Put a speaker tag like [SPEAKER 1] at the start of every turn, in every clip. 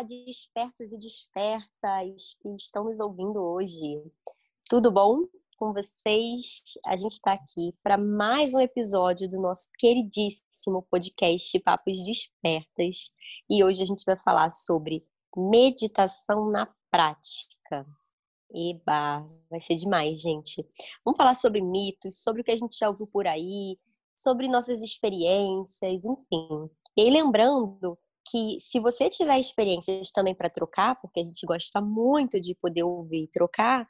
[SPEAKER 1] Olá, despertos e despertas que estão nos ouvindo hoje. Tudo bom com vocês? A gente está aqui para mais um episódio do nosso queridíssimo podcast Papos Despertas. E hoje a gente vai falar sobre meditação na prática. Eba, vai ser demais, gente. Vamos falar sobre mitos, sobre o que a gente já ouviu por aí, sobre nossas experiências, enfim. E lembrando que se você tiver experiências também para trocar, porque a gente gosta muito de poder ouvir e trocar,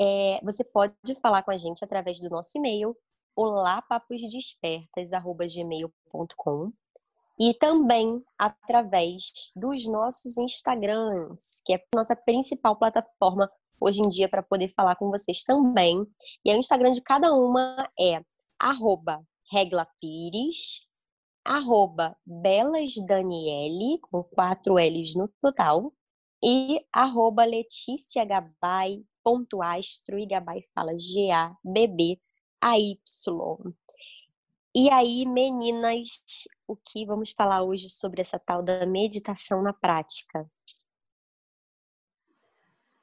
[SPEAKER 1] é, você pode falar com a gente através do nosso e-mail, olapaposdespertas.gmail.com e também através dos nossos Instagrams, que é a nossa principal plataforma hoje em dia para poder falar com vocês também. E o Instagram de cada uma é arroba reglapires, arroba belasdaniele, com quatro L's no total, e arroba Letícia Gabay, ponto astro, e Gabay fala G-A-B-B-A-Y. E aí, meninas, o que vamos falar hoje sobre essa tal da meditação na prática?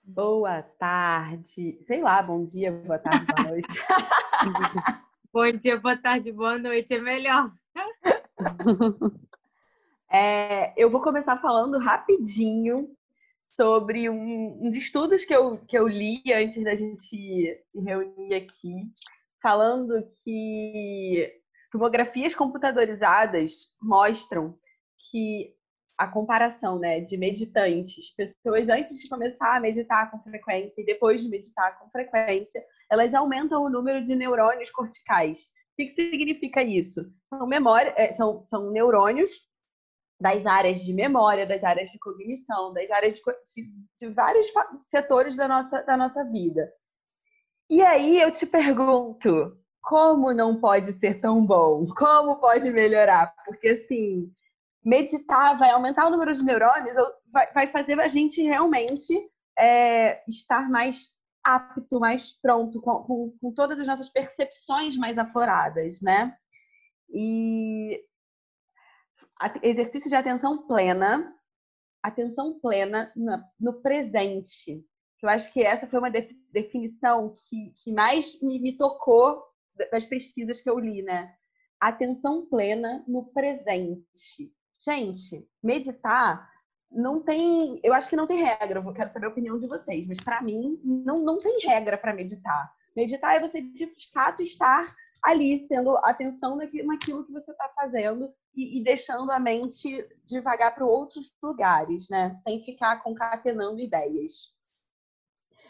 [SPEAKER 2] Boa tarde, sei lá, bom dia, boa tarde, boa noite.
[SPEAKER 3] bom dia, boa tarde, boa noite, é melhor.
[SPEAKER 2] É, eu vou começar falando rapidinho sobre um, uns estudos que eu, que eu li antes da gente reunir aqui, falando que tomografias computadorizadas mostram que a comparação né, de meditantes, pessoas antes de começar a meditar com frequência e depois de meditar com frequência, elas aumentam o número de neurônios corticais que, que significa isso? São, memória, é, são, são neurônios das áreas de memória, das áreas de cognição, das áreas de, de, de vários setores da nossa, da nossa vida. E aí eu te pergunto, como não pode ser tão bom? Como pode melhorar? Porque assim, meditar vai aumentar o número de neurônios, vai, vai fazer a gente realmente é, estar mais apto, mais pronto, com, com, com todas as nossas percepções mais afloradas, né? E exercício de atenção plena, atenção plena no presente. Eu acho que essa foi uma definição que, que mais me, me tocou das pesquisas que eu li, né? Atenção plena no presente. Gente, meditar não tem, eu acho que não tem regra, eu quero saber a opinião de vocês, mas para mim não, não tem regra para meditar. Meditar é você de fato estar ali, tendo atenção naquilo que você está fazendo e, e, deixando a mente devagar para outros lugares, né? Sem ficar concatenando ideias.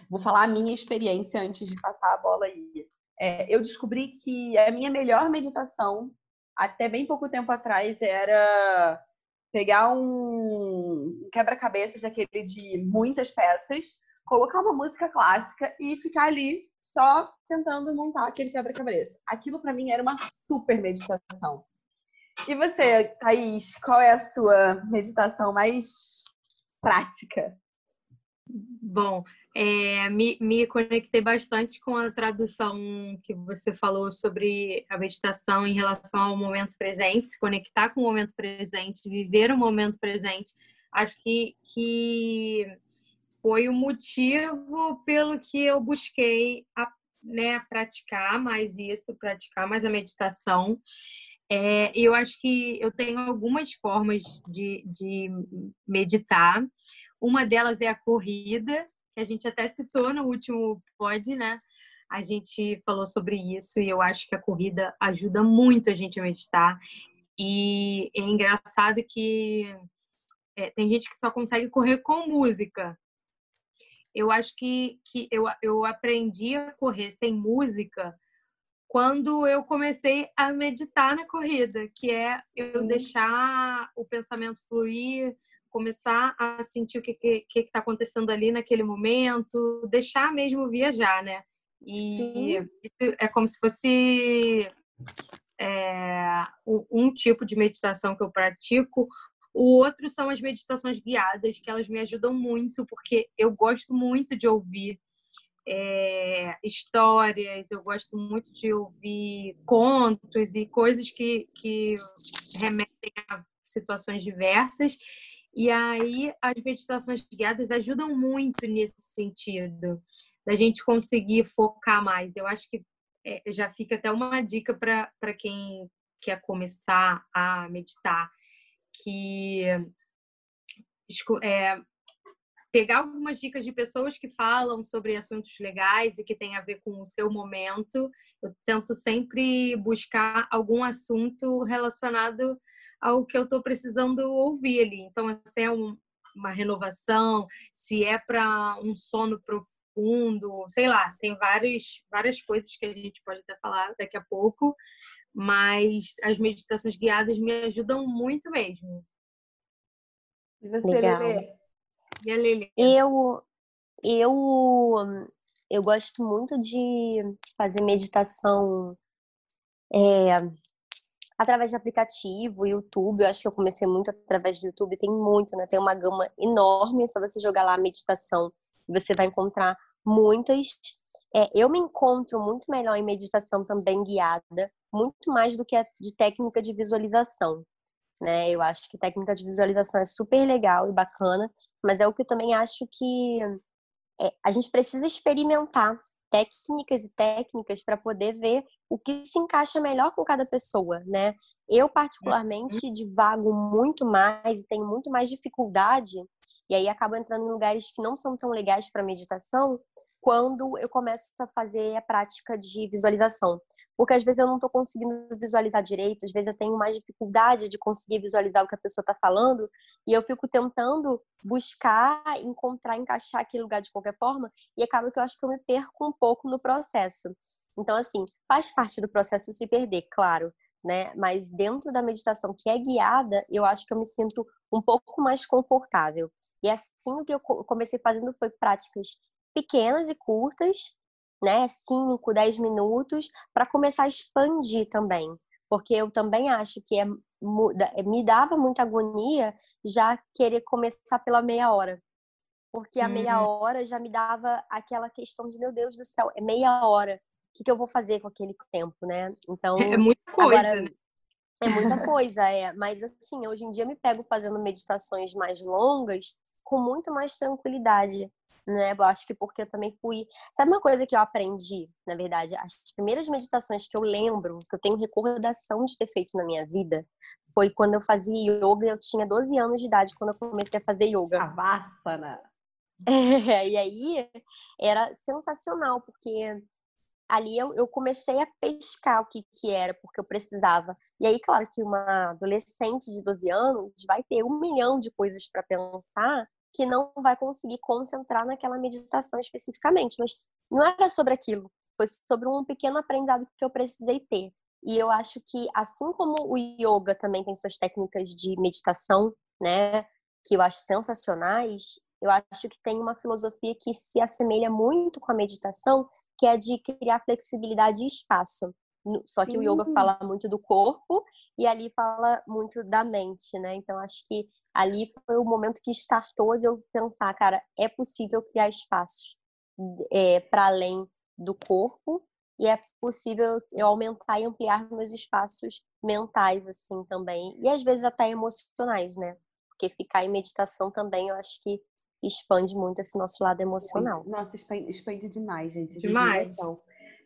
[SPEAKER 2] Vou falar a minha experiência antes de passar a bola aí. É, eu descobri que a minha melhor meditação, até bem pouco tempo atrás, era pegar um quebra-cabeças daquele de muitas peças, colocar uma música clássica e ficar ali só tentando montar aquele quebra-cabeça. Aquilo para mim era uma super meditação. E você, Thaís, qual é a sua meditação mais prática?
[SPEAKER 3] Bom, é, me, me conectei bastante com a tradução que você falou sobre a meditação em relação ao momento presente, se conectar com o momento presente, viver o momento presente. Acho que, que foi o motivo pelo que eu busquei a, né, praticar mais isso, praticar mais a meditação. É, eu acho que eu tenho algumas formas de, de meditar. Uma delas é a corrida, que a gente até citou no último pod, né? A gente falou sobre isso e eu acho que a corrida ajuda muito a gente a meditar. E é engraçado que é, tem gente que só consegue correr com música. Eu acho que, que eu, eu aprendi a correr sem música quando eu comecei a meditar na corrida, que é eu deixar o pensamento fluir, começar a sentir o que que está acontecendo ali naquele momento, deixar mesmo viajar, né? E isso é como se fosse é, um tipo de meditação que eu pratico. O outro são as meditações guiadas, que elas me ajudam muito, porque eu gosto muito de ouvir é, histórias, eu gosto muito de ouvir contos e coisas que, que remetem a situações diversas. E aí as meditações guiadas ajudam muito nesse sentido, da gente conseguir focar mais. Eu acho que é, já fica até uma dica para quem quer começar a meditar, que é, pegar algumas dicas de pessoas que falam sobre assuntos legais e que tem a ver com o seu momento. Eu tento sempre buscar algum assunto relacionado ao que eu estou precisando ouvir ali. Então, se é um, uma renovação, se é para um sono profundo, sei lá, tem várias, várias coisas que a gente pode até falar daqui a pouco, mas as meditações guiadas me ajudam muito mesmo.
[SPEAKER 1] E você, Legal. Lelê? E a? Eu, eu, eu gosto muito de fazer meditação é, através de aplicativo, YouTube. Eu acho que eu comecei muito através do YouTube. Tem muito, né? Tem uma gama enorme. Se você jogar lá meditação, você vai encontrar muitas. É, eu me encontro muito melhor em meditação também guiada, muito mais do que a de técnica de visualização. Né? Eu acho que técnica de visualização é super legal e bacana, mas é o que eu também acho que é, a gente precisa experimentar técnicas e técnicas para poder ver o que se encaixa melhor com cada pessoa, né? Eu, particularmente, uhum. divago muito mais e tenho muito mais dificuldade, e aí acabo entrando em lugares que não são tão legais para meditação, quando eu começo a fazer a prática de visualização. Porque às vezes eu não estou conseguindo visualizar direito, às vezes eu tenho mais dificuldade de conseguir visualizar o que a pessoa está falando, e eu fico tentando buscar, encontrar, encaixar aquele lugar de qualquer forma, e acaba que eu acho que eu me perco um pouco no processo. Então, assim, faz parte do processo se perder, claro, né? Mas dentro da meditação que é guiada, eu acho que eu me sinto um pouco mais confortável. E assim o que eu comecei fazendo foi práticas pequenas e curtas, né? 5, 10 minutos, para começar a expandir também. Porque eu também acho que é, me dava muita agonia já querer começar pela meia hora. Porque a uhum. meia hora já me dava aquela questão de, meu Deus do céu, é meia hora. O que, que eu vou fazer com aquele tempo, né?
[SPEAKER 3] Então. É muita coisa, agora, né?
[SPEAKER 1] É muita coisa, é. Mas assim, hoje em dia eu me pego fazendo meditações mais longas com muito mais tranquilidade né? Eu acho que porque eu também fui. Sabe uma coisa que eu aprendi, na verdade? As primeiras meditações que eu lembro, que eu tenho recordação de ter feito na minha vida, foi quando eu fazia yoga. Eu tinha 12 anos de idade quando eu comecei a fazer yoga.
[SPEAKER 2] Avassana!
[SPEAKER 1] É, e aí era sensacional, porque ali eu, eu, comecei a pescar o que, que era, porque eu precisava. E aí, claro que uma adolescente de 12 anos vai ter um milhão de coisas para pensar que não vai conseguir concentrar naquela meditação especificamente. Mas não era sobre aquilo, foi sobre um pequeno aprendizado que eu precisei ter. E eu acho que, assim como o yoga também tem suas técnicas de meditação, né, que eu acho sensacionais, eu acho que tem uma filosofia que se assemelha muito com a meditação, que é de criar flexibilidade e espaço. Só que Sim. o yoga fala muito do corpo e ali fala muito da mente, né? Então acho que ali foi o momento que startou de eu pensar, cara, é possível criar espaços é, para além do corpo e é possível eu aumentar e ampliar meus espaços mentais assim também e às vezes até emocionais, né? Porque ficar em meditação também eu acho que expande muito esse nosso lado emocional.
[SPEAKER 2] Nossa, expande, expande demais, gente.
[SPEAKER 3] Demais.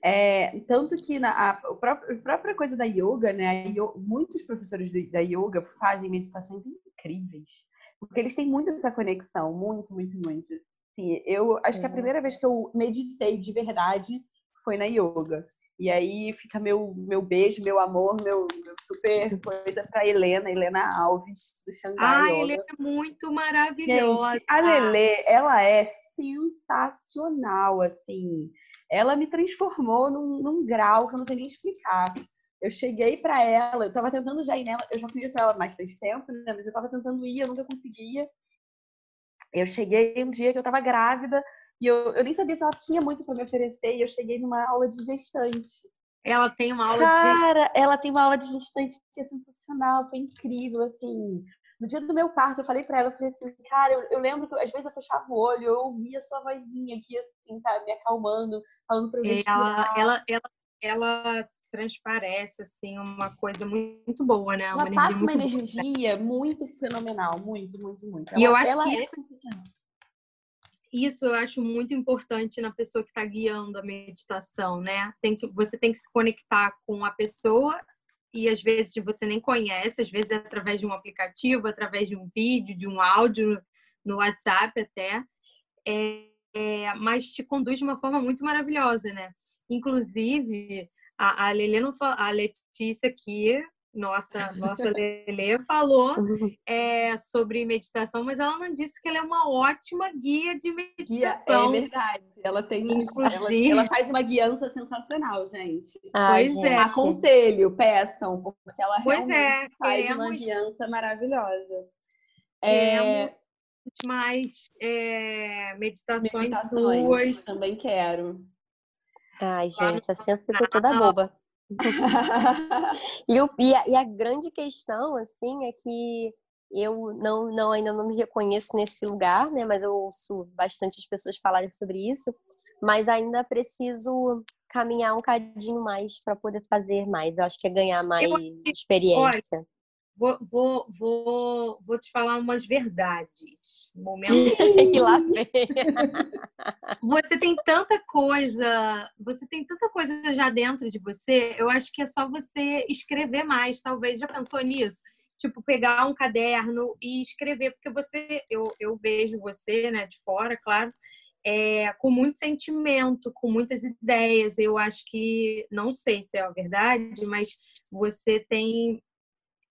[SPEAKER 2] É, tanto que na, a, a, própria, a, própria, coisa da yoga, né? Yoga, muitos professores do, da yoga fazem meditações incríveis. Porque eles têm muito essa conexão, muito, muito, muito. Sim, eu acho que a primeira vez que eu meditei de verdade foi na yoga. E aí fica meu, meu beijo, meu amor, meu, meu super coisa para Helena, Helena Alves, do Xangai. Ah,
[SPEAKER 3] Helena é muito maravilhosa. Gente,
[SPEAKER 2] a Lele, ela é sensacional, assim ela me transformou num, num grau que eu não sei nem explicar. Eu cheguei para ela, eu estava tentando já ir nela, eu já conheço ela há bastante tempo, né? Mas eu estava tentando ir, eu nunca conseguia. Eu cheguei um dia que eu estava grávida e eu, eu nem sabia se ela tinha muito para me oferecer e eu cheguei numa aula de gestante.
[SPEAKER 3] Ela tem uma aula
[SPEAKER 2] Cara,
[SPEAKER 3] de gestante.
[SPEAKER 2] Cara, ela tem uma aula de gestante que é sensacional, foi incrível, assim. No dia do meu parto, eu falei para ela, eu falei assim, cara, eu, eu, lembro que às vezes eu fechava o olho, eu ouvia sua vozinha aqui, assim, sabe, me acalmando, falando pra eu
[SPEAKER 3] ela, ela, ela, ela transparece assim uma coisa muito boa, né?
[SPEAKER 2] Uma ela passa uma energia muito fenomenal, muito, muito, muito.
[SPEAKER 3] Ela, e eu acho que é isso, isso eu acho muito importante na pessoa que está guiando a meditação, né? Tem que, você tem que se conectar com a pessoa e às vezes você nem conhece, às vezes é através de um aplicativo, através de um vídeo, de um áudio no WhatsApp até, é, é, mas te conduz de uma forma muito maravilhosa, né? Inclusive, a, a, Lelê não, a Letícia aqui nossa, nossa Lele falou é, sobre meditação, mas ela não disse que ela é uma ótima guia de meditação.
[SPEAKER 2] Guia, é verdade. Ela tem Inclusive... ela, ela, faz uma guiança sensacional, gente.
[SPEAKER 3] Ai, pois é.
[SPEAKER 2] Aconselho, peçam, porque ela pois realmente é, faz queremos... uma guiança maravilhosa.
[SPEAKER 3] É... mais é, meditações, meditações suas.
[SPEAKER 2] Também quero.
[SPEAKER 1] Ai, gente, assim eu fico toda boba. e, e, a, e, a, grande questão, assim, é que eu não, não, ainda não me reconheço nesse lugar, né? Mas eu ouço bastante as pessoas falarem sobre isso. Mas ainda preciso caminhar um cadinho mais para poder fazer mais. Eu acho que é ganhar mais experiência.
[SPEAKER 3] Vou, vou, vou, vou te falar umas verdades. Momento
[SPEAKER 1] que lá.
[SPEAKER 3] Você tem tanta coisa, você tem tanta coisa já dentro de você. Eu acho que é só você escrever mais, talvez. Já pensou nisso? Tipo, pegar um caderno e escrever, porque você, eu, eu vejo você, né, de fora, claro, é, com muito sentimento, com muitas ideias. Eu acho que, não sei se é a verdade, mas você tem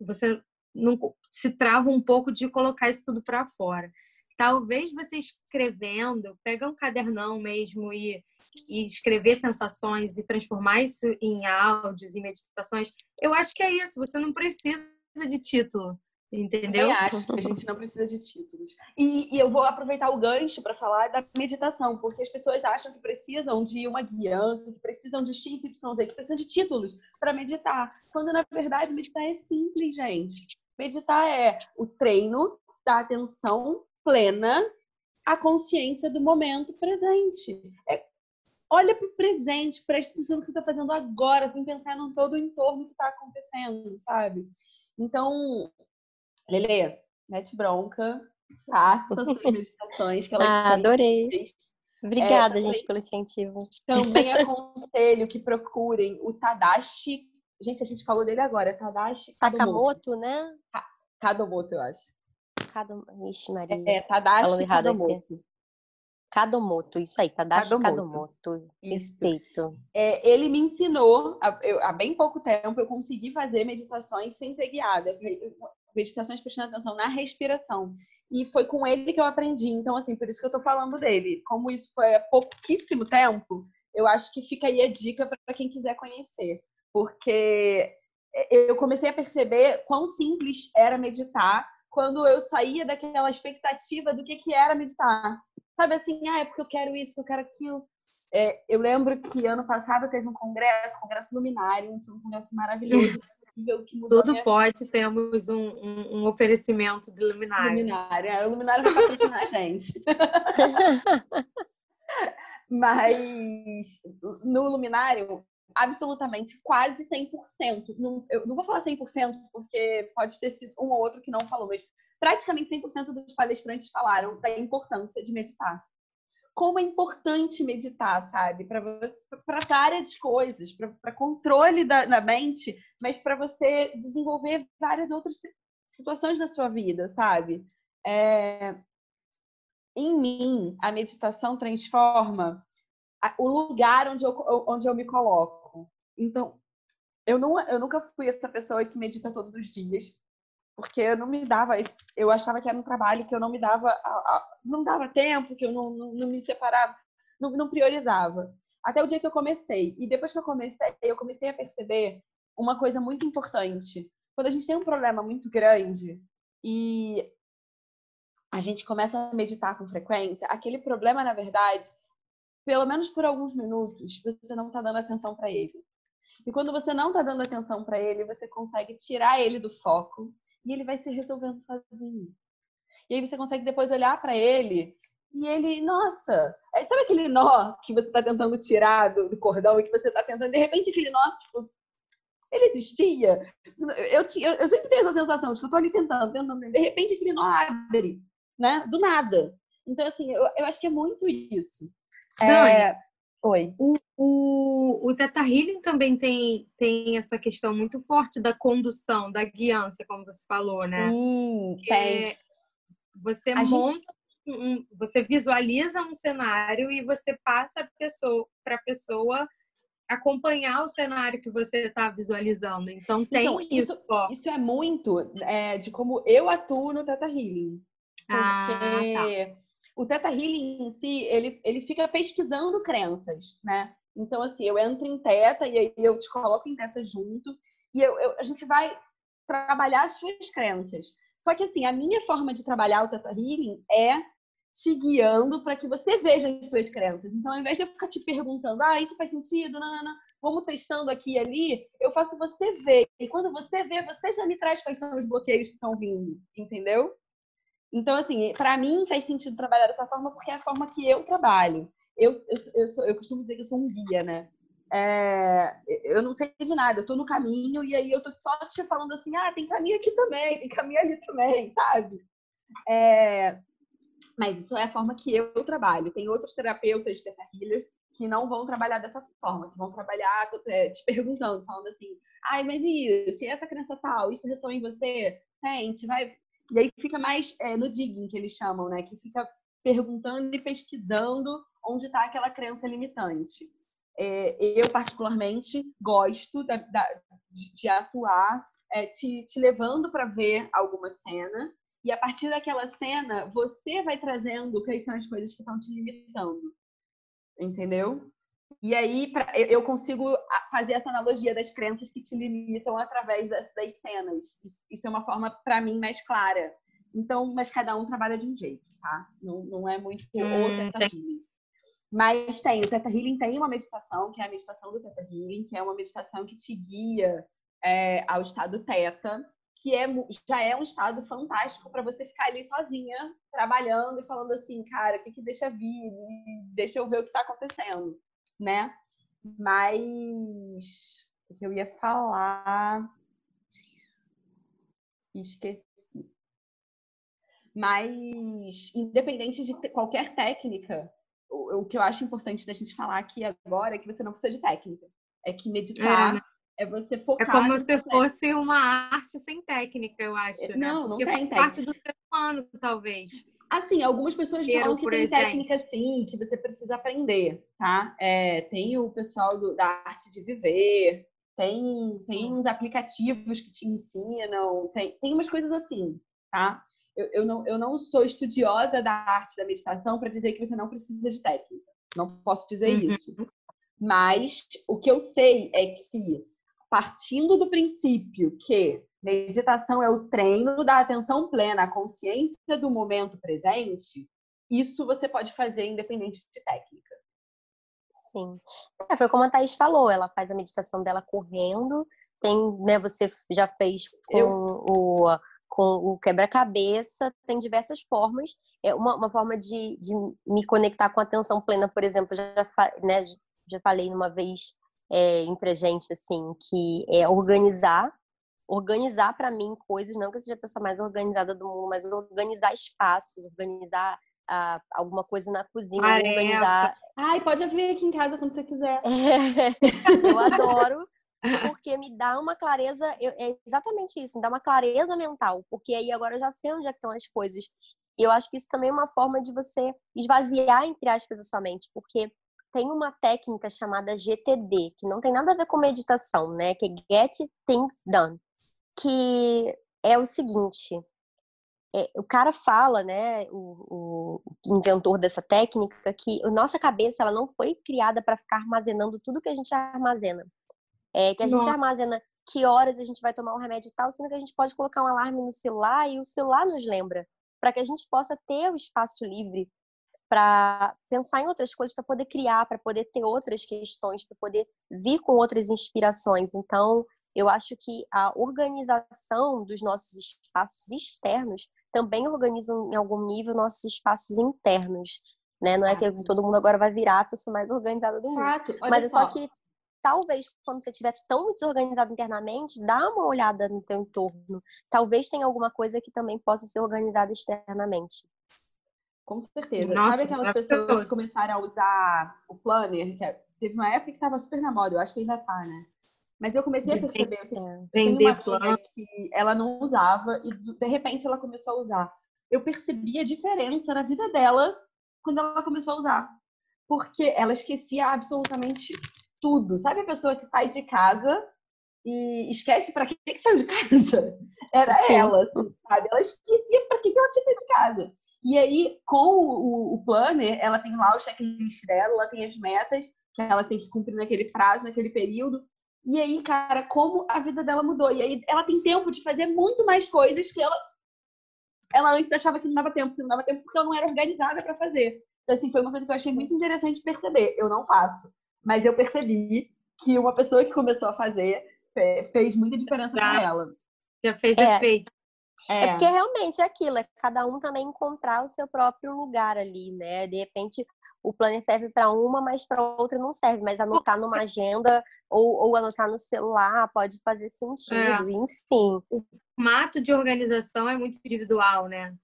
[SPEAKER 3] você não se trava um pouco de colocar isso tudo para fora. Talvez você escrevendo, pegar um cadernão mesmo e, e escrever sensações e transformar isso em áudios e meditações, eu acho que é isso. Você não precisa de título. Entendeu?
[SPEAKER 2] Eu acho que a gente não precisa de títulos. E, e eu vou aproveitar o gancho para falar da meditação, porque as pessoas acham que precisam de uma guiança, que precisam de X, Y, Z, que precisam de títulos para meditar. Quando, na verdade, meditar é simples, gente. Meditar é o treino da atenção plena à consciência do momento presente. É, olha para o presente, presta atenção no que você está fazendo agora, sem pensar em todo o entorno que está acontecendo, sabe? Então, Lele, mete bronca, faça suas meditações. Que ela
[SPEAKER 1] ah, adorei. Obrigada, é, gente, pelo incentivo.
[SPEAKER 2] Também aconselho que procurem o Tadashi. Gente, a gente falou dele agora, Tadashi
[SPEAKER 1] Takamoto, né?
[SPEAKER 2] Kadomoto, eu acho.
[SPEAKER 1] Kadom... Ixi, Maria.
[SPEAKER 2] É, Tadashi Kadomoto.
[SPEAKER 1] Kadomoto, isso aí, Tadashi Kadomoto. Kadomoto. Perfeito.
[SPEAKER 2] É, ele me ensinou, há, eu, há, bem pouco tempo, eu consegui fazer meditações sem ser guiada meditações prestando atenção na respiração. E foi com ele que eu aprendi. Então, assim, por isso que eu tô falando dele. Como isso foi há pouquíssimo tempo, eu acho que fica aí a dica para quem quiser conhecer. Porque eu comecei a perceber quão simples era meditar quando eu saía daquela expectativa do que, que era meditar. Sabe assim, ah, é porque eu quero isso, porque eu quero aquilo. É, eu lembro que ano passado teve um congresso, congresso luminário, um congresso maravilhoso
[SPEAKER 3] Tudo pode, temos um, um, um, oferecimento de luminária.
[SPEAKER 2] Luminária. É, o luminário vai patrocinar a gente. Mas no luminário, absolutamente quase 100%. Não, eu não vou falar 100% porque pode ter sido um ou outro que não falou, mas praticamente 100% dos palestrantes falaram da importância de meditar como é importante meditar, sabe? Para várias coisas, para controle da, da mente, mas para você desenvolver várias outras situações na sua vida, sabe? É... Em mim, a meditação transforma o lugar onde eu, onde eu me coloco. Então, eu, não, eu nunca fui essa pessoa que medita todos os dias porque eu não me dava, eu achava que era um trabalho que eu não me dava, não dava tempo, que eu não, não, não me separava, não, não, priorizava. Até o dia que eu comecei. E depois que eu comecei, eu comecei a perceber uma coisa muito importante. Quando a gente tem um problema muito grande e a gente começa a meditar com frequência, aquele problema, na verdade, pelo menos por alguns minutos, você não está dando atenção para ele. E quando você não está dando atenção para ele, você consegue tirar ele do foco e ele vai se resolvendo sozinho. E aí você consegue depois olhar para ele e ele, nossa, sabe aquele nó que você está tentando tirar do, do, cordão e que você está tentando, de repente aquele nó tipo, Ele existia? Eu, eu, eu sempre tenho essa sensação de que eu tô ali tentando, tentando, de repente aquele nó abre, né? Do nada. Então, assim, eu, eu acho que é muito isso.
[SPEAKER 3] É... Oi. O, o, o Teta Healing também tem, tem essa questão muito forte da condução, da guiança, como você falou, né?
[SPEAKER 2] Sim, tem.
[SPEAKER 3] Você a monta, gente... um, você visualiza um cenário e você passa para pessoa, a pessoa acompanhar o cenário que você está visualizando. Então tem então, isso. Isso,
[SPEAKER 2] isso é muito é, de como eu atuo no Teta Healing. Ah, Porque ah, tá. O Teta Healing em si, ele, ele fica pesquisando crenças, né? Então, assim, eu entro em Teta e aí eu te coloco em Teta junto e eu, eu, a gente vai trabalhar as suas crenças. Só que, assim, a minha forma de trabalhar o Teta Healing é te guiando para que você veja as suas crenças. Então, ao invés de eu ficar te perguntando, ah, isso faz sentido, não, não, não, vamos testando aqui e ali, eu faço você ver. E quando você vê, você já me traz quais são os bloqueios que estão vindo, entendeu? Então, assim, para mim faz sentido trabalhar dessa forma porque é a forma que eu trabalho. Eu, eu, eu, sou, eu costumo dizer que eu sou um guia, né? É, eu não sei de nada, eu tô no caminho e aí eu tô só te falando assim, ah, tem caminho aqui também, tem caminho ali também, sabe? É, mas isso é a forma que eu trabalho. Tem outros terapeutas de Healers que não vão trabalhar dessa forma, que vão trabalhar é, te perguntando, falando assim, ai, mas isso, e essa crença tal, isso ressoa em você? Sente, vai. E aí fica mais é, no digging, que eles chamam, né? Que fica perguntando e pesquisando onde está aquela crença limitante. É, eu, particularmente, gosto da, da, de, de, atuar é, te, te levando para ver alguma cena e a partir daquela cena, você vai trazendo quais são as coisas que estão te limitando. Entendeu? E aí pra, eu consigo fazer essa analogia das crenças que te limitam através das, das cenas. Isso, isso, é uma forma, para mim, mais clara. Então, mas cada um trabalha de um jeito, tá? Não, não é muito hum, o Teta Healing. Mas tem, o Teta Healing tem uma meditação, que é a meditação do Teta Healing, que é uma meditação que te guia é, ao estado Teta que é, já é um estado fantástico para você ficar ali sozinha, trabalhando e falando assim, cara, o que, que deixa vir? Deixa eu ver o que está acontecendo, né? Mas o que eu ia falar? Esqueci. Mas, independente de qualquer técnica, o, o que eu acho importante da gente falar aqui agora é que você não precisa de técnica. É que meditar é, né? É você focar.
[SPEAKER 3] É como se fosse uma arte sem técnica, eu acho. Né?
[SPEAKER 2] Não,
[SPEAKER 3] Porque
[SPEAKER 2] não tem
[SPEAKER 3] parte do ser humano, talvez.
[SPEAKER 2] Assim, algumas pessoas falam que tem técnica sim, que você precisa aprender, tá? É, tem o pessoal do, da arte de viver, tem, tem uns aplicativos que te ensinam, tem, tem umas coisas assim, tá? Eu, eu, não, eu não sou estudiosa da arte da meditação para dizer que você não precisa de técnica. Não posso dizer uhum. isso. Mas o que eu sei é que partindo do princípio que meditação é o treino da atenção plena, a consciência do momento presente, isso você pode fazer independente de técnica.
[SPEAKER 1] Sim. É, foi como a Thaís falou, ela faz a meditação dela correndo, tem, né, você já fez com Eu... o com o quebra-cabeça, tem diversas formas. É uma, uma forma de, de, me conectar com a atenção plena, por exemplo, já, né, já falei uma vez é, entre a gente, assim, que é organizar. Organizar para mim coisas, não que eu seja a pessoa mais organizada do mundo, mas organizar espaços, organizar ah, alguma coisa na cozinha, Tarefa. organizar.
[SPEAKER 2] Ai, pode vir aqui em casa quando você quiser.
[SPEAKER 1] É, eu adoro, porque me dá uma clareza, é exatamente isso, me dá uma clareza mental, porque aí agora eu já sei onde é estão as coisas. E eu acho que isso também é uma forma de você esvaziar, entre aspas, a sua mente, porque tem uma técnica chamada GTD, que não tem nada a ver com meditação, né? Que é Get Things Done, que é o seguinte: é, o cara fala, né, o, o, inventor dessa técnica, que a nossa cabeça ela não foi criada para ficar armazenando tudo que a gente armazena. É, que a gente armazena que horas a gente vai tomar um remédio e tal, sendo que a gente pode colocar um alarme no celular e o celular nos lembra, para que a gente possa ter o espaço livre para pensar em outras coisas, para poder criar, para poder ter outras questões, para poder vir com outras inspirações. Então, eu acho que a organização dos nossos espaços externos também organiza em algum nível nossos espaços internos, né? Não é que todo mundo agora vai virar a pessoa mais organizada do mundo,
[SPEAKER 2] Fato.
[SPEAKER 1] mas é só que talvez quando você estiver tão desorganizado internamente, dá uma olhada no teu entorno. Talvez tenha alguma coisa que também possa ser organizada externamente.
[SPEAKER 2] Com certeza. Nossa, Sabe aquelas pessoas que começaram a usar o planner? Que é, teve uma época que estava super na moda, eu acho que ainda tá, né? Mas eu comecei a perceber que tem uma plano. que ela não usava e de repente ela começou a usar. Eu percebi a diferença na vida dela quando ela começou a usar. Porque ela esquecia absolutamente tudo. Sabe a pessoa que sai de casa e esquece para que, que saiu de casa? Era Sim. ela, assim, sabe? Ela esquecia para que, que ela tinha saído de casa. E aí, com o, o planner, ela tem lá o checklist dela, ela tem as metas que ela tem que cumprir naquele prazo, naquele período. E aí, cara, como a vida dela mudou. E aí ela tem tempo de fazer muito mais coisas que ela ela antes achava que não dava tempo, que não dava tempo porque ela não era organizada para fazer. Então, assim, foi uma coisa que eu achei muito interessante perceber. Eu não faço, mas eu percebi que uma pessoa que começou a fazer fez muita diferença para ela.
[SPEAKER 3] Já fez é. efeito.
[SPEAKER 1] É. é. porque realmente é aquilo, é cada um também encontrar o seu próprio lugar ali, né? De repente, o planner serve para uma, mas para outra não serve. Mas anotar numa agenda ou, ou anotar no celular pode fazer sentido, é. enfim.
[SPEAKER 3] O formato de organização é muito individual, né?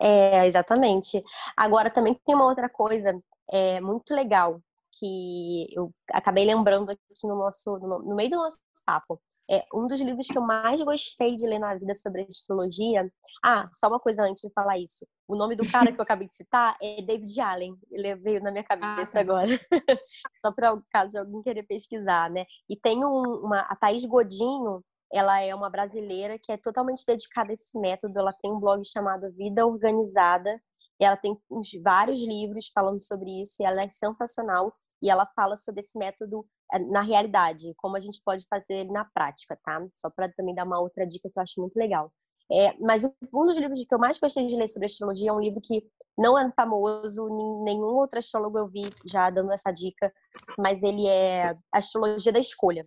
[SPEAKER 1] É, exatamente. Agora também tem uma outra coisa é, muito legal que eu acabei lembrando aqui no nosso no, meio do nosso papo. É um dos livros que eu mais gostei de ler na vida sobre astrologia. Ah, só uma coisa antes de falar isso. O nome do cara que eu acabei de citar é David Allen. Ele veio na minha cabeça ah, agora. só para caso alguém querer pesquisar, né? E tem um, uma a Thaís Godinho, ela é uma brasileira que é totalmente dedicada a esse método. Ela tem um blog chamado Vida Organizada. E ela tem vários livros falando sobre isso e ela é sensacional e ela fala sobre esse método eh, na realidade, como a gente pode fazer ele na prática, tá? Só para também dar uma outra dica que eu acho muito legal. É, mas um dos livros que eu mais gostei de ler sobre astrologia é um livro que não é famoso, nenhum outro astrólogo eu vi já dando essa dica, mas ele é Astrologia da Escolha.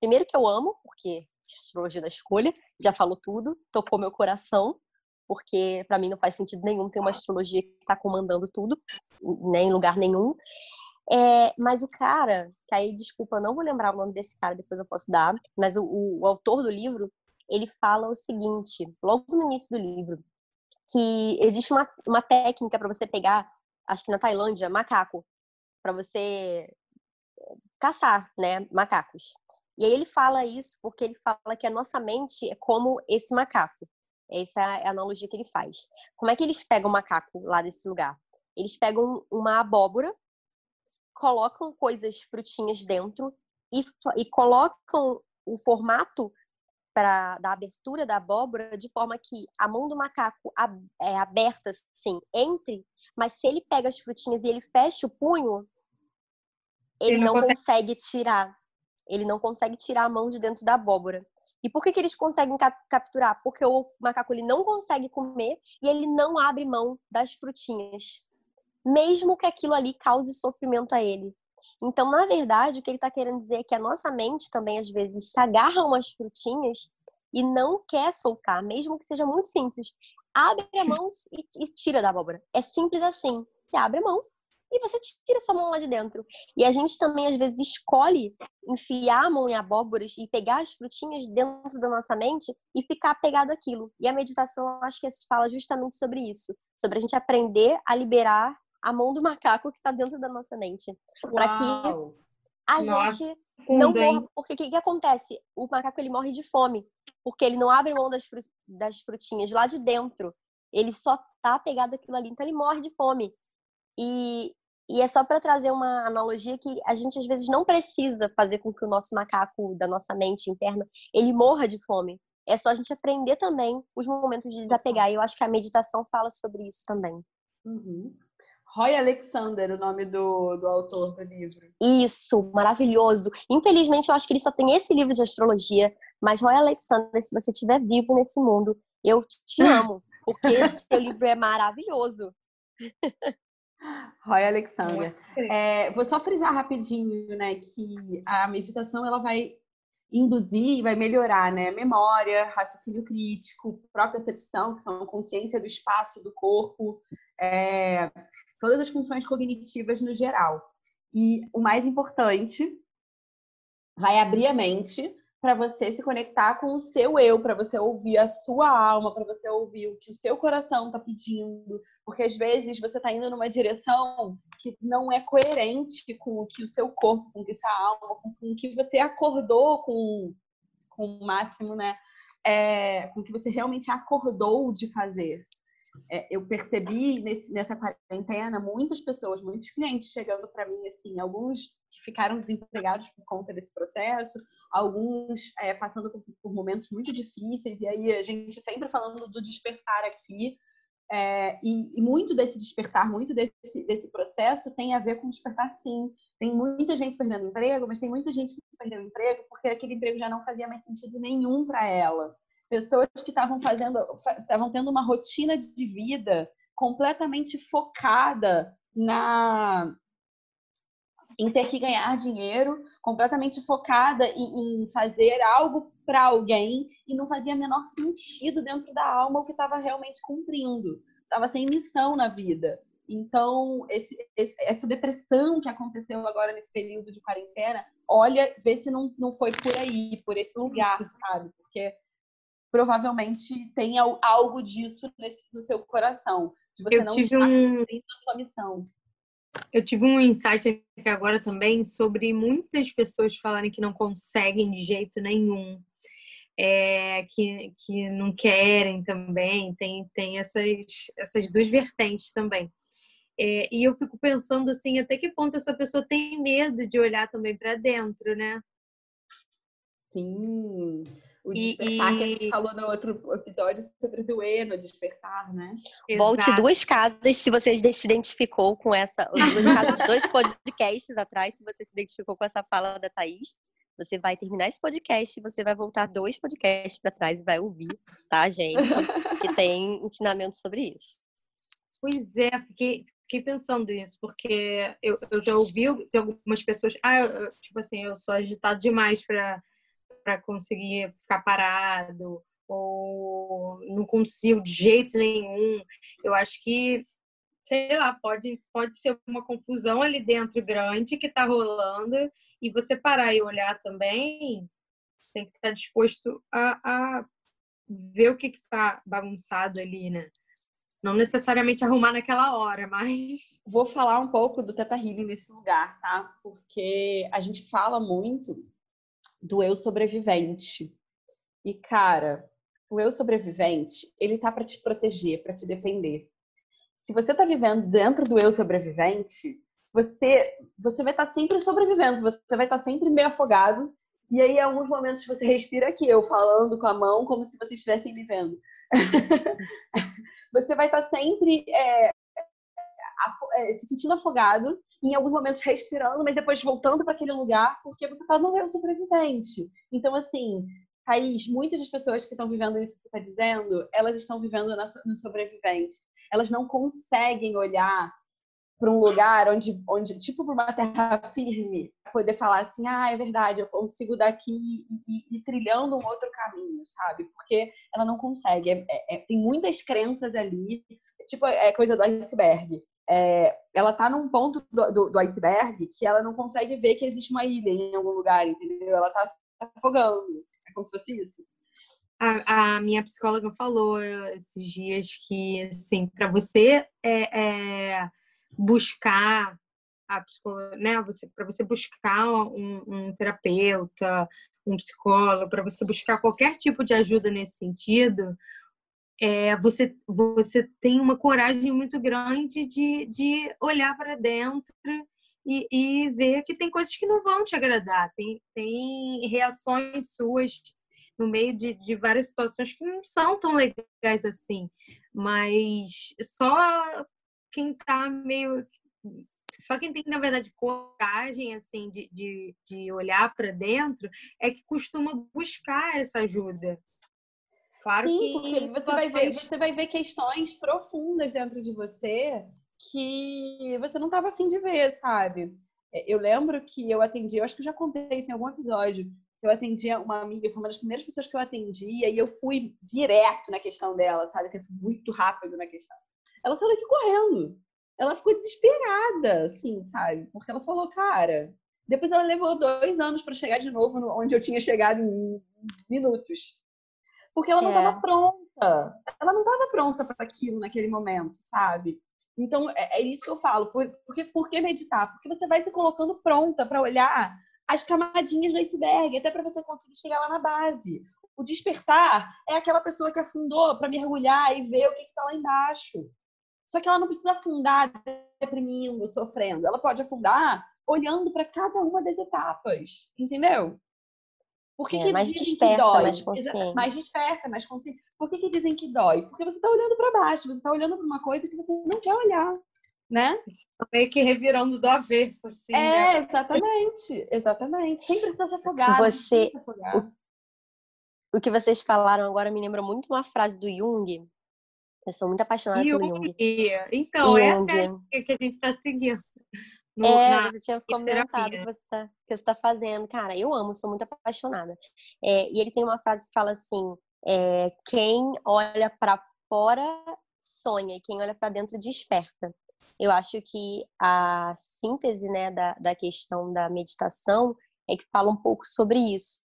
[SPEAKER 1] Primeiro que eu amo, porque Astrologia da Escolha já falou tudo, tocou meu coração, porque para mim não faz sentido nenhum ter uma astrologia que está comandando tudo, nem em lugar nenhum. É, mas o cara, que aí, desculpa, eu não vou lembrar o nome desse cara, depois eu posso dar, mas o, o, o autor do livro, ele fala o seguinte, logo no início do livro, que existe uma, uma técnica para você pegar, acho que na Tailândia, macaco, para você caçar, né, macacos. E aí ele fala isso porque ele fala que a nossa mente é como esse macaco. Essa é a analogia que ele faz. Como é que eles pegam o macaco lá desse lugar? Eles pegam uma abóbora colocam coisas frutinhas dentro e, e colocam o formato para da abertura da abóbora de forma que a mão do macaco é aberta assim entre, mas se ele pega as frutinhas e ele fecha o punho, ele, ele não, não consegue... consegue... tirar. Ele não consegue tirar a mão de dentro da abóbora. E por que, que eles conseguem capturar? Porque o macaco ele não consegue comer e ele não abre mão das frutinhas mesmo que aquilo ali cause sofrimento a ele. Então, na verdade, o que ele está querendo dizer é que a nossa mente também, às vezes, se agarra umas frutinhas e não quer soltar, mesmo que seja muito simples. Abre a mão e, e tira da abóbora. É simples assim. Você abre a mão e você tira sua mão lá de dentro. E a gente também, às vezes, escolhe enfiar a mão em abóboras e pegar as frutinhas dentro da nossa mente e ficar pegado àquilo. E a meditação, acho que fala justamente sobre isso. Sobre a gente aprender a liberar a mão do macaco que está dentro da nossa mente. Para que a Nossa, gente não morra. Porque o que, que, acontece? O macaco ele morre de fome, porque ele não abre mão das, das frutinhas lá de dentro. Ele só tá pegado aquilo ali, então ele morre de fome. E, e é só para trazer uma analogia que a gente às vezes não precisa fazer com que o nosso macaco da nossa mente interna ele morra de fome. É só a gente aprender também os momentos de desapegar. E eu acho que a meditação fala sobre isso também.
[SPEAKER 2] Uhum. Roy Alexander, o nome do, do autor do livro.
[SPEAKER 1] Isso, maravilhoso. Infelizmente, eu acho que ele só tem esse livro de astrologia, mas Roy Alexander, se você estiver vivo nesse mundo, eu te amo, porque esse seu livro é maravilhoso.
[SPEAKER 2] Roy Alexander. É, vou só frisar rapidinho, né, que a meditação ela vai induzir, vai melhorar, né, memória, raciocínio crítico, própria percepção, que são consciência do espaço, do corpo, é, todas as funções cognitivas no geral. E o mais importante vai abrir a mente para você se conectar com o seu eu, para você ouvir a sua alma, para você ouvir o que o seu coração está pedindo, porque às vezes você está indo numa direção que não é coerente com o que o seu corpo, com o que sua alma, com o que você acordou com, com o máximo, né? É, com o que você realmente acordou de fazer. É, eu percebi nesse, nessa quarentena muitas pessoas, muitos clientes chegando para mim, assim, alguns que ficaram desempregados por conta desse processo, alguns é, passando por, por, momentos muito difíceis, e aí a gente sempre falando do despertar aqui, é, e, e, muito desse despertar, muito desse, desse processo tem a ver com despertar sim. Tem muita gente perdendo emprego, mas tem muita gente que perdeu emprego porque aquele emprego já não fazia mais sentido nenhum para ela pessoas que estavam fazendo, estavam tendo uma rotina de vida completamente focada na em ter que ganhar dinheiro, completamente focada em, em fazer algo para alguém e não fazia menor sentido dentro da alma o que estava realmente cumprindo, estava sem missão na vida. Então, esse, esse, essa depressão que aconteceu agora nesse período de quarentena, olha, vê se não, não foi por aí, por esse lugar, sabe? Porque provavelmente tem algo disso nesse, no seu coração. De você
[SPEAKER 3] eu
[SPEAKER 2] não
[SPEAKER 3] tive um...
[SPEAKER 2] a sua missão.
[SPEAKER 3] Eu tive um insight aqui agora também sobre muitas pessoas falarem que não conseguem de jeito nenhum. É, que, que não querem também, tem, tem essas, essas duas vertentes também. É, e eu fico pensando assim, até que ponto essa pessoa tem medo de olhar também para dentro, né?
[SPEAKER 2] Sim. O despertar e, que a gente falou no outro episódio sobre doer no despertar, né?
[SPEAKER 1] Volte duas casas se você se identificou com essa. Duas casas, dois podcasts atrás, se você se identificou com essa fala da Thaís. Você vai terminar esse podcast e você vai voltar dois podcasts para trás e vai ouvir, tá, gente? Que tem ensinamento sobre isso.
[SPEAKER 3] Pois é, fiquei, fiquei pensando nisso, porque eu, eu já ouvi de algumas pessoas, ah, eu, tipo assim, eu sou agitado demais para para conseguir ficar parado ou não consigo de jeito nenhum. Eu acho que, sei lá, pode, pode ser uma confusão ali dentro grande que está rolando e você parar e olhar também, tem que estar tá disposto a, a ver o que está bagunçado ali, né? Não necessariamente arrumar naquela hora, mas.
[SPEAKER 2] Vou falar um pouco do Teta Healing nesse lugar, tá? Porque a gente fala muito do eu sobrevivente. E cara, o eu sobrevivente, ele tá para te proteger, para te defender. Se você tá vivendo dentro do eu sobrevivente, você você vai estar tá sempre sobrevivendo, você vai estar tá sempre meio afogado. E aí, em alguns momentos, você respira aqui, eu falando com a mão, como se vocês estivessem me vendo. você vai estar tá sempre é, se sentindo afogado, em alguns momentos respirando, mas depois voltando para aquele lugar, porque você está no eu sobrevivente. Então, assim, Thaís, muitas das pessoas que estão vivendo isso que você está dizendo, elas estão vivendo no sobrevivente. Elas não conseguem olhar para um lugar onde, onde tipo para uma terra firme, poder falar assim, ah, é verdade, eu consigo daqui e, trilhando um outro caminho, sabe? Porque ela não consegue. É, é, tem muitas crenças ali, tipo é coisa do iceberg é, ela está num ponto do, do, do, iceberg que ela não consegue ver que existe uma ilha em algum lugar, entendeu? Ela está afogando. É como se fosse isso.
[SPEAKER 3] A, a, minha psicóloga falou esses dias que, assim, para você é, é, buscar a psicóloga, né? Você, para você buscar um, um terapeuta, um psicólogo, para você buscar qualquer tipo de ajuda nesse sentido, é, você, você tem uma coragem muito grande de, de olhar para dentro e, e, ver que tem coisas que não vão te agradar, tem, tem reações suas no meio de, de várias situações que não são tão legais assim, mas só quem está meio só quem tem, na verdade, coragem, assim, de, de, de olhar para dentro, é que costuma buscar essa ajuda.
[SPEAKER 2] Claro Sim, que você vai, ver, você vai ver questões profundas dentro de você que você não estava afim de ver, sabe? É, eu lembro que eu atendi, eu acho que eu já contei isso em algum episódio, eu atendia uma amiga, foi uma das primeiras pessoas que eu atendia, e eu fui direto na questão dela, sabe? Assim, fui muito rápido na questão. Ela saiu daqui correndo. Ela ficou desesperada, assim, sabe? Porque ela falou, cara, Depois ela levou dois anos para chegar de novo onde eu tinha chegado em minutos. Porque ela não estava é. pronta. Ela não estava pronta para aquilo naquele momento, sabe? Então, é, é, isso que eu falo. Por, porque, por que meditar? Porque você vai se colocando pronta para olhar as camadinhas do iceberg, até para você conseguir chegar lá na base. O despertar é aquela pessoa que afundou para mergulhar e ver o que está lá embaixo. Só que ela não precisa afundar deprimindo, sofrendo. Ela pode afundar olhando para cada uma das etapas, entendeu?
[SPEAKER 1] Por que, é, que mais dizem desperta, que dói? Mais
[SPEAKER 2] consciente. Mais desperta, mais consciente. Por que, que dizem que dói? Porque você está olhando para baixo, você está olhando para uma coisa que você não quer olhar, né?
[SPEAKER 3] Meio que revirando do avesso, assim.
[SPEAKER 2] É, né? exatamente, exatamente. Quem precisa se afogar.
[SPEAKER 1] Você, se afogar. O, o, que vocês falaram agora me lembra muito uma frase do Jung. Eu sou muito apaixonada Jung. por Jung.
[SPEAKER 3] Então, Jung. essa é a que a gente está seguindo.
[SPEAKER 1] No, é, na, você tinha comentado que você, tá, que você tá fazendo. Cara, eu amo, sou muito apaixonada. É, e ele tem uma frase que fala assim: é, quem olha para fora sonha e quem olha para dentro desperta. Eu acho que a síntese né, da, da questão da meditação é que fala um pouco sobre isso.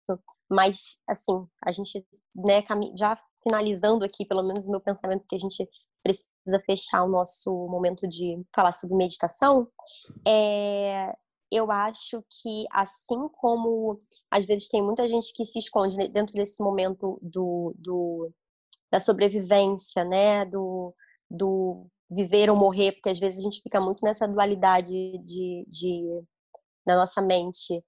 [SPEAKER 1] Mas, assim, a gente, né, já finalizando aqui, pelo menos o meu pensamento, que a gente precisa fechar o nosso momento de falar sobre meditação, é, eu acho que assim como às vezes tem muita gente que se esconde dentro desse momento do, do da sobrevivência, né, do, do viver ou morrer, porque às vezes a gente fica muito nessa dualidade de, de na nossa mente.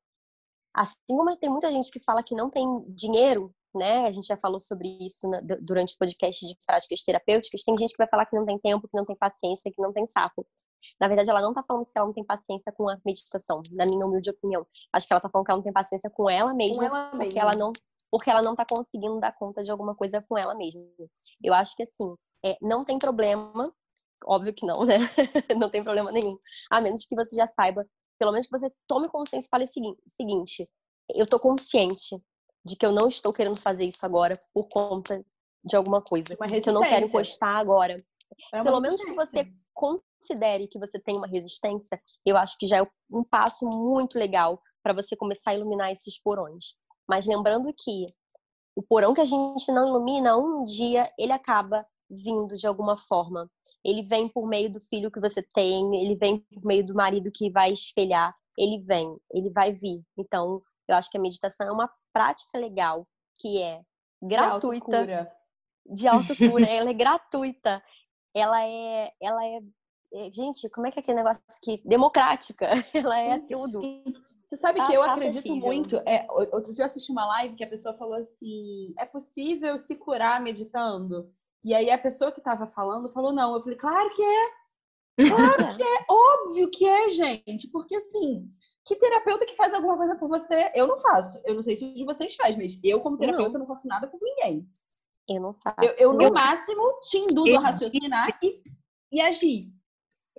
[SPEAKER 1] Assim como tem muita gente que fala que não tem dinheiro né? A gente já falou sobre isso durante o podcast de práticas terapêuticas. Tem gente que vai falar que não tem tempo, que não tem paciência, que não tem saco. Na verdade, ela não tá falando que ela não tem paciência com a meditação, na minha humilde opinião. Acho que ela tá falando que ela não tem paciência com ela mesma, com ela porque mesma. ela não porque ela não tá conseguindo dar conta de alguma coisa com ela mesma. Eu acho que assim, é, não tem problema, óbvio que não, né? não tem problema nenhum. A menos que você já saiba, pelo menos que você tome consciência e fale o seguinte: eu tô consciente de que eu não estou querendo fazer isso agora por conta de alguma coisa, que eu não quero encostar agora. É Pelo menos que você considere que você tem uma resistência, eu acho que já é um passo muito legal para você começar a iluminar esses porões. Mas lembrando que o porão que a gente não ilumina, um dia ele acaba vindo de alguma forma. Ele vem por meio do filho que você tem, ele vem por meio do marido que vai espelhar, ele vem, ele vai vir. Então, eu acho que a meditação é uma prática legal que é gratuita de autocura, ela é gratuita. Ela é ela é, é gente, como é que é aquele negócio que democrática? Ela é tudo.
[SPEAKER 2] Você sabe tá, que eu tá acredito acessível. muito. É, outro dia eu assisti uma live que a pessoa falou assim: é possível se curar meditando? E aí a pessoa que estava falando falou: não. Eu falei: claro que é. Claro que é. Óbvio que é, gente. Porque assim, que terapeuta que faz alguma coisa por você? Eu não faço. Eu não sei se o de vocês faz, mas eu, como terapeuta, não, não faço nada por ninguém.
[SPEAKER 1] Eu não faço.
[SPEAKER 2] Eu, eu no máximo, te induzo a raciocinar e, e agir.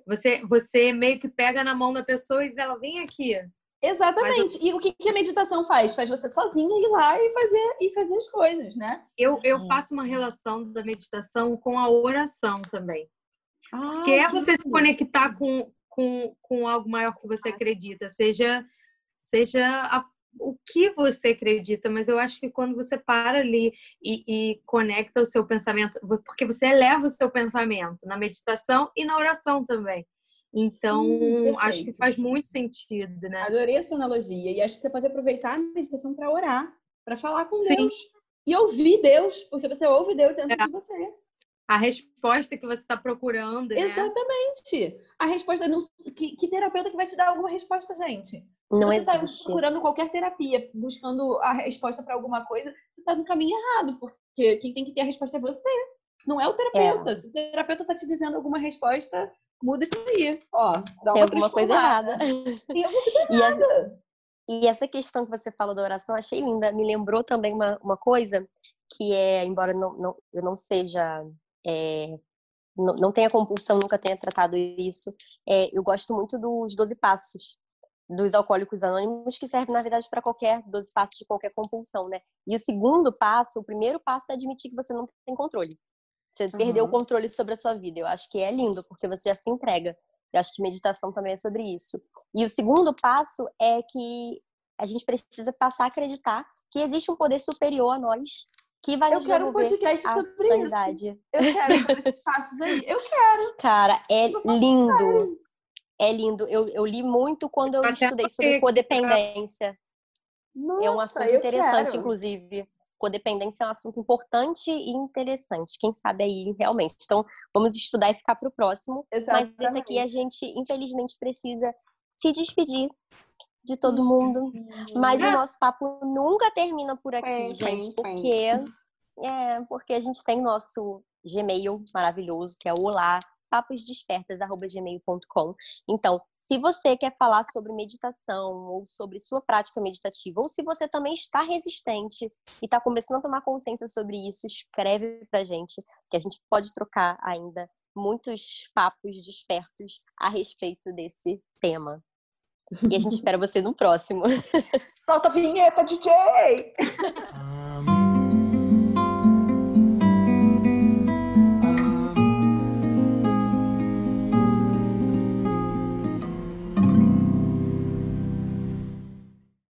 [SPEAKER 3] Você, você meio que pega na mão da pessoa e ela vem aqui.
[SPEAKER 2] Exatamente. Eu... E o que, que a meditação faz? Faz você sozinha ir lá e fazer, e fazer as coisas, né?
[SPEAKER 3] Eu, eu faço uma relação da meditação com a oração também. Ah, que é você se conectar com, com, com algo maior que você acredita, seja, seja a, o que você acredita, mas eu acho que quando você para ali e, e, conecta o seu pensamento, porque você eleva o seu pensamento na meditação e na oração também. Então, Sim, acho que faz muito sentido, né?
[SPEAKER 2] Adorei a sua analogia. E acho que você pode aproveitar a meditação para orar, para falar com Sim. Deus. E ouvir Deus, porque você ouve Deus dentro é. de você
[SPEAKER 3] a resposta que você está procurando. Né?
[SPEAKER 2] Exatamente. A resposta não. Que, que, terapeuta que vai te dar alguma resposta, gente?
[SPEAKER 1] Não
[SPEAKER 2] você
[SPEAKER 1] está
[SPEAKER 2] procurando qualquer terapia, buscando a resposta para alguma coisa, você está no caminho errado, porque quem tem que ter a resposta é você. Não é o terapeuta. É. Se o terapeuta está te dizendo alguma resposta, muda isso aí. Ó, dá uma
[SPEAKER 1] tem alguma coisa errada.
[SPEAKER 2] Tem alguma coisa errada.
[SPEAKER 1] E, essa questão que você falou da oração, achei linda. Me lembrou também uma, uma coisa que é, embora não, não, eu não seja é, não, não tenha compulsão, nunca tenha tratado isso. É, eu gosto muito dos 12 passos dos alcoólicos anônimos, que serve, na verdade, para qualquer 12 passos de qualquer compulsão, né? E o segundo passo, o primeiro passo é admitir que você não tem controle. Você uhum. perdeu o controle sobre a sua vida. Eu acho que é lindo, porque você já se entrega. Eu acho que meditação também é sobre isso. E o segundo passo é que a gente precisa passar a acreditar que existe um poder superior a nós que vai nos
[SPEAKER 2] Eu quero um podcast sobre sanidade. isso. Eu quero sobre esses passos aí. Eu quero.
[SPEAKER 1] Cara, é lindo. É lindo. Eu, eu li muito quando eu estudei sobre codependência. Nossa, é um assunto interessante, quero. inclusive. Codependência é um assunto importante e interessante. Quem sabe aí, realmente. Então, vamos estudar e ficar para o próximo. Exatamente. Mas esse aqui a gente, infelizmente, precisa se despedir de todo mundo. Mas o nosso papo nunca termina por aqui, gente, porque é porque a gente tem nosso Gmail maravilhoso, que é o olá paposdespertas@gmail.com. Então, se você quer falar sobre meditação ou sobre sua prática meditativa, ou se você também está resistente e está começando a tomar consciência sobre isso, escreve pra gente, que a gente pode trocar ainda muitos papos despertos a respeito desse tema. E a gente espera você no próximo.
[SPEAKER 2] Solta a vinheta, DJ!